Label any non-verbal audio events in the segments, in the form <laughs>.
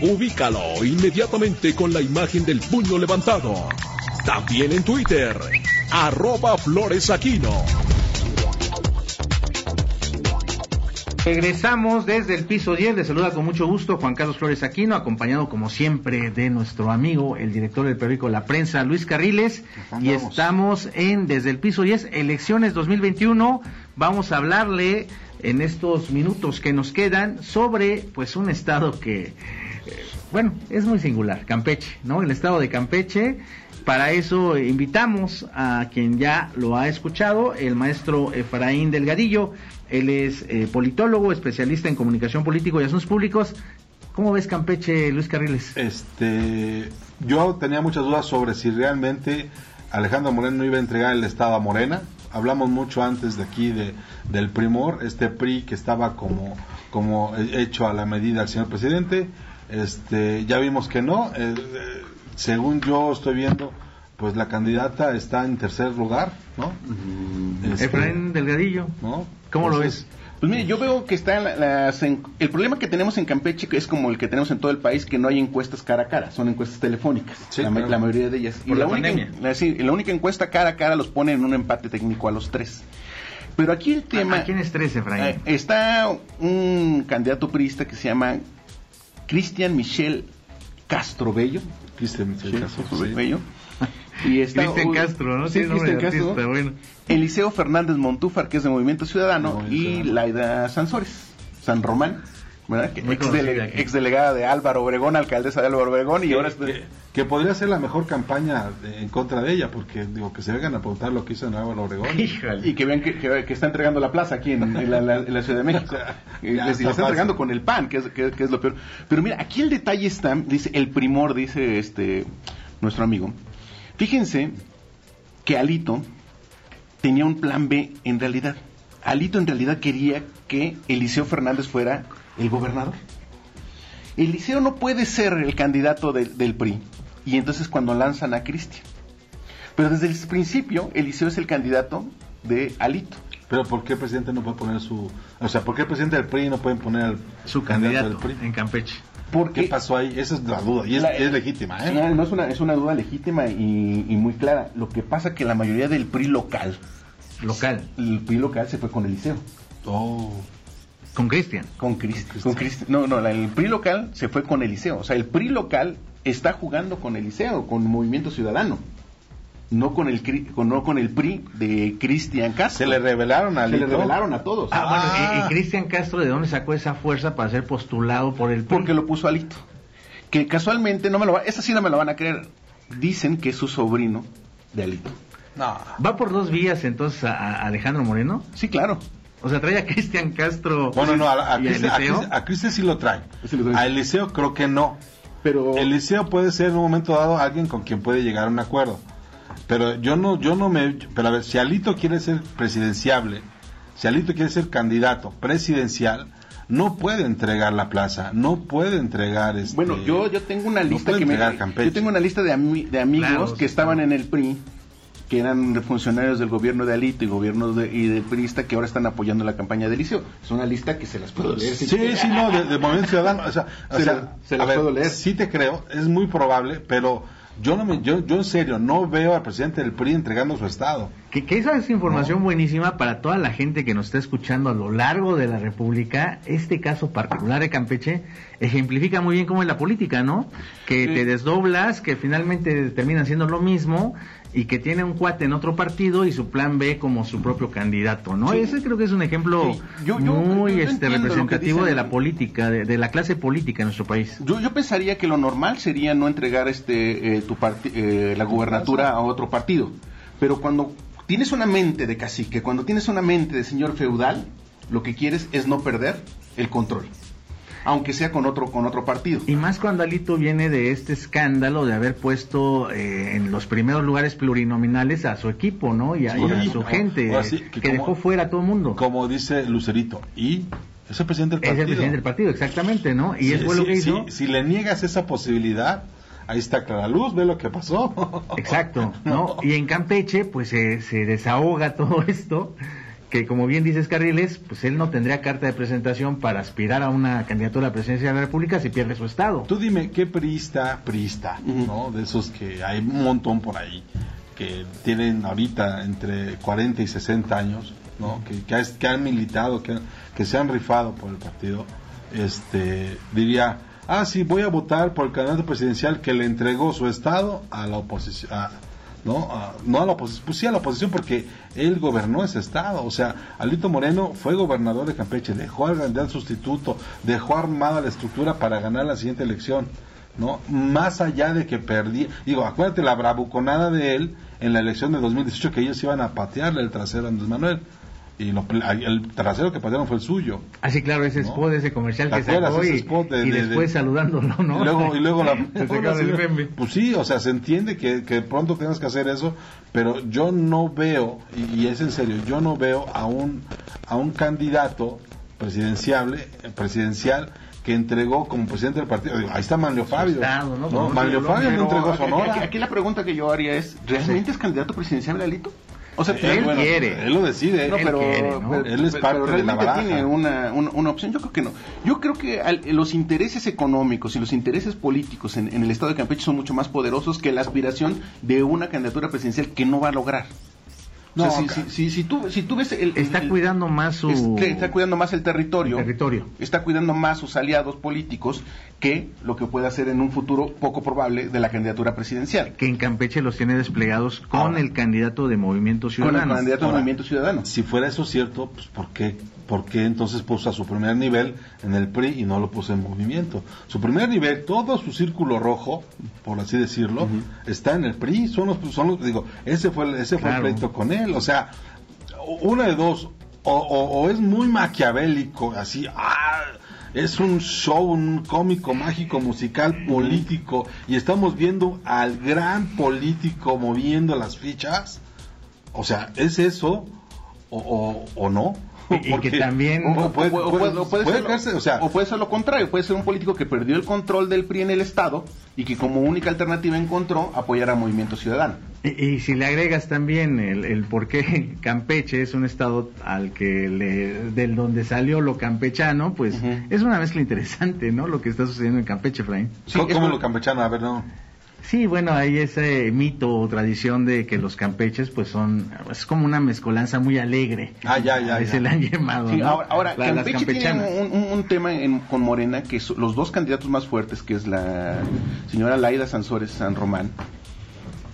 Ubícalo inmediatamente con la imagen del puño levantado. También en Twitter, arroba floresaquino. Regresamos desde el piso 10. Le saluda con mucho gusto Juan Carlos Flores Aquino, acompañado como siempre de nuestro amigo, el director del periódico La Prensa, Luis Carriles. Y estamos en desde el piso 10, elecciones 2021. Vamos a hablarle en estos minutos que nos quedan sobre pues un estado que, eh, bueno, es muy singular, Campeche, ¿no? El estado de Campeche. Para eso invitamos a quien ya lo ha escuchado, el maestro Efraín Delgadillo. Él es eh, politólogo, especialista en comunicación político y asuntos públicos. ¿Cómo ves Campeche, Luis Carriles? Este, yo tenía muchas dudas sobre si realmente Alejandro Moreno iba a entregar el Estado a Morena. Hablamos mucho antes de aquí de, del Primor, este PRI que estaba como, como hecho a la medida del señor presidente. Este, ya vimos que no. Eh, eh, según yo estoy viendo, pues la candidata está en tercer lugar, ¿no? Este, Efraín Delgadillo. ¿no? ¿Cómo lo ves? Pues mire, yo veo que está en la- las en- el problema que tenemos en Campeche que es como el que tenemos en todo el país, que no hay encuestas cara a cara, son encuestas telefónicas, Sí, la, ma- claro. la mayoría de ellas. Por la única, pandemia. la, sí, y la única encuesta cara a cara los pone en un empate técnico a los tres. Pero aquí el tema... ¿A quién es tres, Efraín? Eh, está un candidato priista que se llama Cristian Michel Castro Bello. Cristian Michel Castro, sí. Bello. Y <laughs> está, Cristian Castro, ¿no? Sí, nombre Cristian Castro. artista, bueno. Eliseo Fernández Montúfar, que es de Movimiento Ciudadano, Movimiento y. Laida Sansores, San Román, ex, aquí. delegada de Álvaro Obregón, alcaldesa de Álvaro Obregón, y que, ahora es que- que podría ser la mejor campaña de- en contra de ella, porque digo que se vengan a preguntar lo que hizo en Álvaro Obregón. Híjole. y que vean que, que- que está entregando la plaza aquí en, en la, la- en la Ciudad de México. Y <laughs> Ya les, está entregando con el pan, que es, que, que es lo peor. Pero mira, aquí el detalle está, dice el primor, dice este nuestro amigo. Fíjense que Alito tenía un plan B en realidad. Alito en realidad quería que Eliseo Fernández fuera el gobernador. Eliseo no puede ser el candidato del- del PRI. Y entonces cuando lanzan a Cristian. Pero desde el principio, Eliseo es el candidato de Alito. Pero ¿por qué el presidente no puede poner su... O sea, ¿por qué el presidente del PRI no puede poner al Su candidato candidato del PRI? en Campeche. Porque ¿Qué pasó ahí? Esa es la duda, y es, La- es legítima, ¿eh? No, no es una, es una duda legítima y, y muy clara. Lo que pasa que la mayoría del PRI local, Local. el PRI local se fue con Eliseo. Oh. Con Cristian. Con Cristian. Con Cristian. No, no, la- el PRI local se fue con Eliseo. O sea, el PRI local está jugando con Eliseo, con Movimiento Ciudadano. No con el, cri- con, no con el PRI de Cristian Castro. Se le revelaron a Se le revelaron a todos. Ah, Ah. bueno, ¿y, y Cristian Castro de dónde sacó esa fuerza para ser postulado por el PRI? Porque lo puso Alito. Que casualmente, no me lo va, esa sí no me lo van a creer. Dicen que es su sobrino de Alito. No. ¿Va por dos vías entonces a, a Alejandro Moreno? Sí, claro. O sea, trae a Cristian Castro Bueno, no, a, a Cristian- a. Cristian- a Cristian sí lo trae. Sí lo trae. A Eliseo creo que no. Pero Eliseo puede ser en un momento dado alguien con quien puede llegar a un acuerdo. Pero yo no, yo no me, pero a ver, si Alito quiere ser presidenciable, si Alito quiere ser candidato presidencial, no puede entregar la plaza, no puede entregar este. Bueno, yo, yo tengo una lista que me, entregar Campeche. yo tengo una lista de, ami- de amigos Claro, que sí, estaban claro. en el PRI, que eran funcionarios del gobierno de Alito y gobiernos de, y del PRIista que ahora están apoyando la campaña de Eliseo. Es una lista que se las puedo leer. si Sí, sí, no, de, de Movimiento Ciudadano, o sea, <laughs> Se sea, la- se las ver, puedo leer. sí te creo, es muy probable, pero yo no me, yo, yo en serio no veo al presidente del PRI entregando su estado. Que, que esa es información buenísima para toda la gente que nos está escuchando a lo largo de la República. Este caso particular de Campeche ejemplifica muy bien cómo es la política, ¿no? Que Sí. te desdoblas, que finalmente terminan siendo lo mismo y que tiene un cuate en otro partido y su plan B como su propio candidato, ¿no? Sí. Ese creo que es un ejemplo Sí. Yo- yo- muy yo este, representativo de la política, de, de la clase política en nuestro país. Yo, yo pensaría que lo normal sería no entregar este eh, tu parti- eh, la gubernatura a otro partido. Pero cuando tienes una mente de cacique, cuando tienes una mente de señor feudal, lo que quieres es no perder el control. Aunque sea con otro, con otro partido. Y más cuando Alito viene de este escándalo de haber puesto eh, en los primeros lugares plurinominales a su equipo, ¿no? Y a, su gente, que, dejó fuera a todo el mundo. Como dice Lucerito, y es el presidente del partido. Es el presidente del partido, exactamente, ¿no? Y es lo que hizo. Si, le niegas esa posibilidad, ahí está clara luz, ve lo que pasó. Exacto, <laughs> ¿no? Y en Campeche, pues se desahoga <laughs> todo esto que como bien dices Carriles, pues él no tendría carta de presentación para aspirar a una candidatura a la presidencia de la República si pierde su estado. Tú dime, ¿qué priista, priista, ¿no? De esos que hay un montón por ahí, que tienen ahorita entre 40 y 60 años, ¿no? Que, que, han militado, que, que se han rifado por el partido, este, diría, ah, sí, voy a votar por el candidato presidencial que le entregó su estado a la oposición, ¿no? no a la oposición, pues sí a la oposición porque él gobernó ese estado, o sea, Alito Moreno fue gobernador de Campeche, dejó al candidato sustituto, dejó armada la estructura para ganar la siguiente elección, ¿no? Más allá de que perdí, digo, acuérdate la bravuconada de él en la elección de 2018 que ellos iban a patearle el trasero a Andrés Manuel y el trasero que pasaron fue el suyo. Ah, sí, claro, ese spot, ese comercial que sacó y, y después saludándolo, ¿no? Y luego, y luego la... <laughs> pues sí, o sea, se entiende que, que pronto tengas que hacer eso, pero yo no veo, y, es en serio, yo no veo a un, a un candidato presidenciable, presidencial que entregó como presidente del partido. ahí está Manlio Fabio. ¿no? Manlio Fabio no entregó Sonora. Aquí, aquí, la pregunta que yo haría es, ¿realmente es candidato presidencial Alito? O sea, él, quiere. Él lo decide. No, pero, él, es parte de la tiene una, una, opción. Yo creo que no. Yo creo que los intereses económicos y los intereses políticos en, en el estado de Campeche son mucho más poderosos que la aspiración de una candidatura presidencial que no va a lograr. No, si, si, tú, si tú ves el, está cuidando más su está cuidando más el territorio, territorio, está cuidando más sus aliados políticos que lo que puede hacer en un futuro poco probable de la candidatura presidencial. Que en Campeche los tiene desplegados con el candidato de Movimiento Ciudadano. Con el candidato de Movimiento Ciudadano. Si fuera eso cierto, pues ¿por qué, ¿por qué entonces puso a su primer nivel en el PRI y no lo puso en Movimiento? Su primer nivel, todo su círculo rojo, por así decirlo, está en el PRI. Son los, son los, digo, ese fue, ese fue el pleito con él. O sea, una de dos, o, es muy maquiavélico, así, ah, es un show, un cómico, mágico, musical, político, y estamos viendo al gran político moviendo las fichas. O sea, ¿es eso o, o, no? <laughs> y que también o, puede, ser, o, sea, o puede ser lo contrario puede ser un político que perdió el control del PRI en el estado y que como única alternativa encontró apoyar a Movimiento Ciudadano y, si le agregas también el, el, por qué <laughs> Campeche es un estado al que le, del donde salió lo campechano, pues es una mezcla interesante, ¿no? Lo que está sucediendo en Campeche, Frank. Sí, ¿Cómo, lo campechano? A ver, no. Sí, bueno, hay ese mito o tradición de que los campeches, pues son, es como una mezcolanza muy alegre. Ah, ya, ya. Se le han llamado. Sí, Ahora, Campeche tiene un, tema con Morena, que los dos candidatos más fuertes, que es la señora Laida Sansores San Román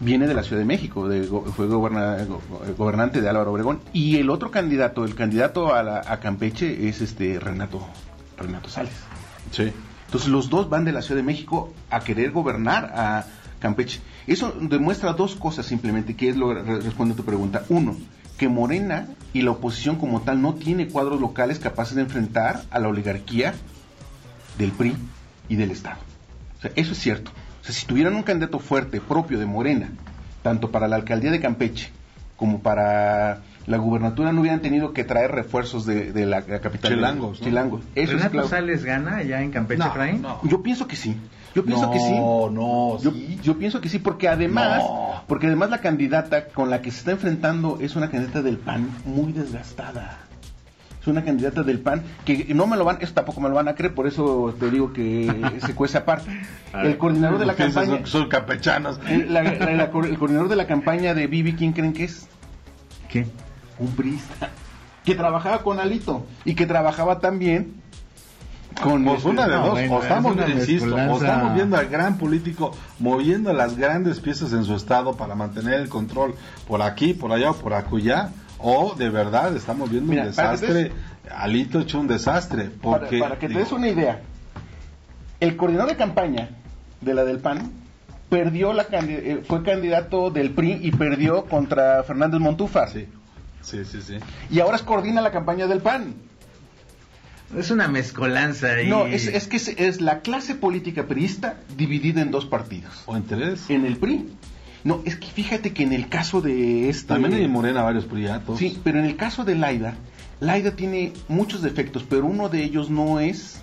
viene de la Ciudad de México, fue gobernante de Álvaro Obregón. Y el otro candidato, el candidato a, Campeche es este Renato, Renato Sales. Sí. Entonces los dos van de la Ciudad de México a querer gobernar a Campeche. Eso demuestra dos cosas simplemente, que es lo que responde a tu pregunta. Uno, que Morena y la oposición como tal no tiene cuadros locales capaces de enfrentar a la oligarquía del PRI y del Estado. O sea, eso es cierto. O sea, si tuvieran un candidato fuerte, propio de Morena, tanto para la alcaldía de Campeche como para la gubernatura, no hubieran tenido que traer refuerzos de, la, capital. Chilangos. Chilangos. Eso ¿Renato Sales gana allá en Campeche, no, Yo pienso que sí. Yo pienso que sí. No, no, yo, yo, pienso que sí, porque además, porque además la candidata con la que se está enfrentando es una candidata del PAN muy desgastada es una candidata del PAN, que no me lo van, eso tampoco me lo van a creer, por eso te digo que se cuece aparte. <laughs> El coordinador de la campaña... Son campechanos. El, coordinador de la campaña de Bibi, ¿quién creen que es? ¿Qué? Un priista. Que trabajaba con Alito y que trabajaba también con pues una de dos, o estamos, insisto, o estamos viendo al gran político moviendo las grandes piezas en su estado para mantener el control por aquí, por allá o por acullá, o de verdad estamos viendo un desastre, Alito hecho un desastre. Porque, para, que te des una idea, el coordinador de campaña de la del PAN perdió la eh, fue candidato del PRI y perdió contra Fernández Montúfar. Sí, sí, sí, sí. Y ahora coordina la campaña del PAN. Es una mezcolanza. Y... No, es, es que es, es, la clase política priista dividida en dos partidos. ¿O en tres? En el PRI. No, es que fíjate que en el caso de este... También hay en Morena varios priatos. Sí, pero en el caso de Laida, Laida tiene muchos defectos, pero uno de ellos no es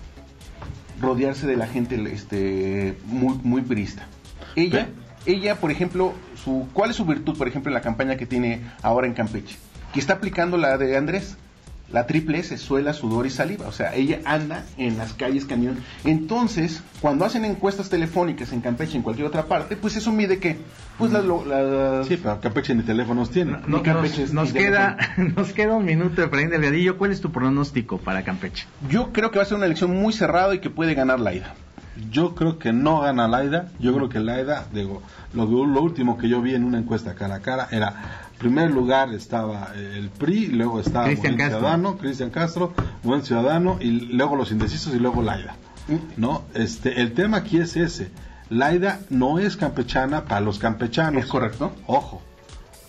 rodearse de la gente este, muy, muy priista. Ella, ella, por ejemplo, su, ¿cuál es su virtud, por ejemplo, en la campaña que tiene ahora en Campeche? Que está aplicando la de Andrés. La triple S, suela, sudor y saliva. O sea, ella anda en las calles camión. Entonces, cuando hacen encuestas telefónicas en Campeche, en cualquier otra parte, pues eso mide que, pues las... La, sí, pero Campeche ni teléfonos tiene. No, no, Campeche nos, nos queda, <laughs> nos queda un minuto de Efraín Delgadillo. ¿Cuál es tu pronóstico para Campeche? Yo creo que va a ser una elección muy cerrada y que puede ganar Laida. Yo creo que no gana Laida. Yo creo que Laida, digo, lo, lo último que yo vi en una encuesta cara a cara era primer lugar estaba el PRI, luego estaba Cristian Buen Ciudadano, Cristian Castro, Buen Ciudadano, y luego los indecisos y luego Laida. ¿No? Este, el tema aquí es ese. Laida no es campechana para los campechanos. Es correcto. Ojo.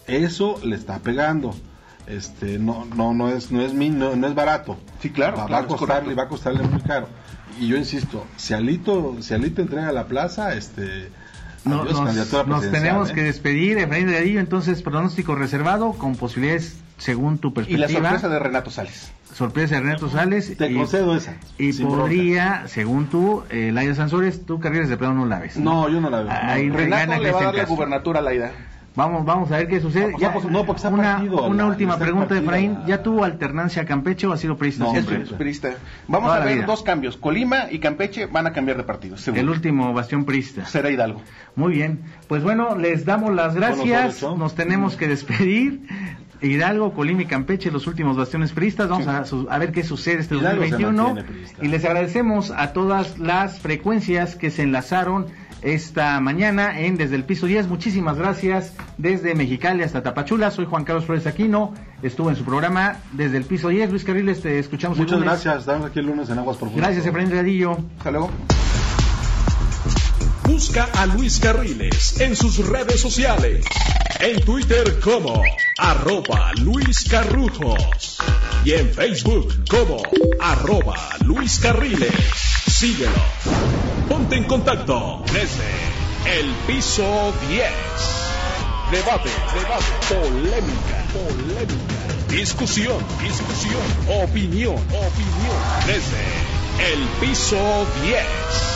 Eso le está pegando. Este, no, no, no es, no es no, no es barato. Sí, claro. Va, claro, va a costarle, va a costarle muy caro. Y yo insisto, si Alito, si Alito entrega la plaza, este, no, nos, nos, tenemos ¿eh? que despedir, Efraín Delgadillo, entonces pronóstico reservado con posibilidades según tu perspectiva. Y la sorpresa de Renato Sales. Sorpresa de Renato Sales. Te y, concedo esa. Y podría, bronca. según tú, eh, Laida Sansores, tú carreras de plano no la ves. No, yo no la veo. Ahí. Renato le va a dar la gubernatura a Laida. Vamos, vamos a ver qué sucede. No, ya, no, porque está una, partido, una la, última está pregunta de Efraín. ¿Ya tuvo alternancia Campeche o ha sido priista No, siempre? Es priista. Vamos Toda a ver dos cambios. Colima y Campeche van a cambiar de partido. seguro. El último bastión priista. Será Hidalgo. Muy bien. Pues bueno, les damos las gracias. Nos tenemos que despedir. Hidalgo, Colima y Campeche, los últimos bastiones priistas. Vamos a, su- a ver qué sucede este Hidalgo se 2021. mantiene priista. Y les agradecemos a todas las frecuencias que se enlazaron esta mañana en Desde el Piso 10. Muchísimas gracias desde Mexicali hasta Tapachula. Soy Juan Carlos Flores Aquino. Estuvo en su programa Desde el Piso 10. Luis Carriles, te escuchamos el Muchas lunes. gracias. Estamos aquí el lunes en Aguas Profundas. Gracias, Efraín Delgadillo. Hasta luego. Busca a Luis Carriles en sus redes sociales. En Twitter como arroba Luis Carrujos. Y en Facebook como arroba Luis Carriles. Síguelo. Ponte en contacto desde el piso 10. Debate, debate, polémica, polémica. Discusión, discusión, opinión, opinión. Desde el piso 10.